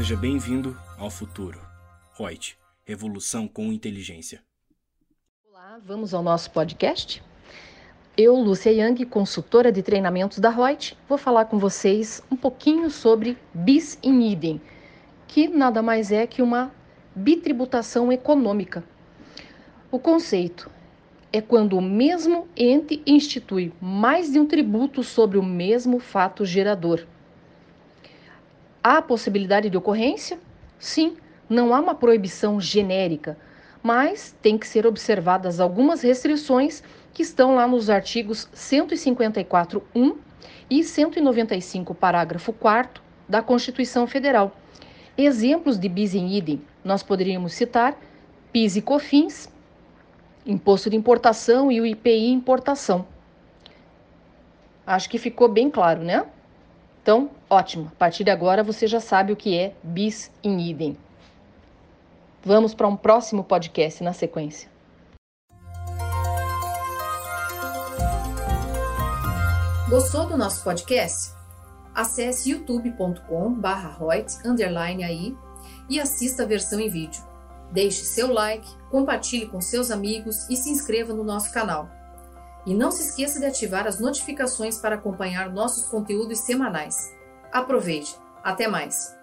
Seja bem-vindo ao futuro. Reut, revolução com inteligência. Olá, vamos ao nosso podcast? Eu, Lúcia Yang, consultora de treinamentos da Reut, vou falar com vocês um pouquinho sobre bis in idem, que nada mais é que uma bitributação econômica. O conceito é quando o mesmo ente institui mais de um tributo sobre o mesmo fato gerador. Há possibilidade de ocorrência? Sim, não há uma proibição genérica, mas tem que ser observadas algumas restrições que estão lá nos artigos 154.1 e 195, parágrafo 4 da Constituição Federal. Exemplos de bis in idem, nós poderíamos citar PIS e COFINS, Imposto de Importação e o IPI Importação. Acho que ficou bem claro, né? Então, ótimo. A partir de agora você já sabe o que é bis in idem. Vamos para um próximo podcast na sequência. Gostou do nosso podcast? Acesse youtube.com/royts_aí e assista a versão em vídeo. Deixe seu like, compartilhe com seus amigos e se inscreva no nosso canal. E não se esqueça de ativar as notificações para acompanhar nossos conteúdos semanais. Aproveite! Até mais!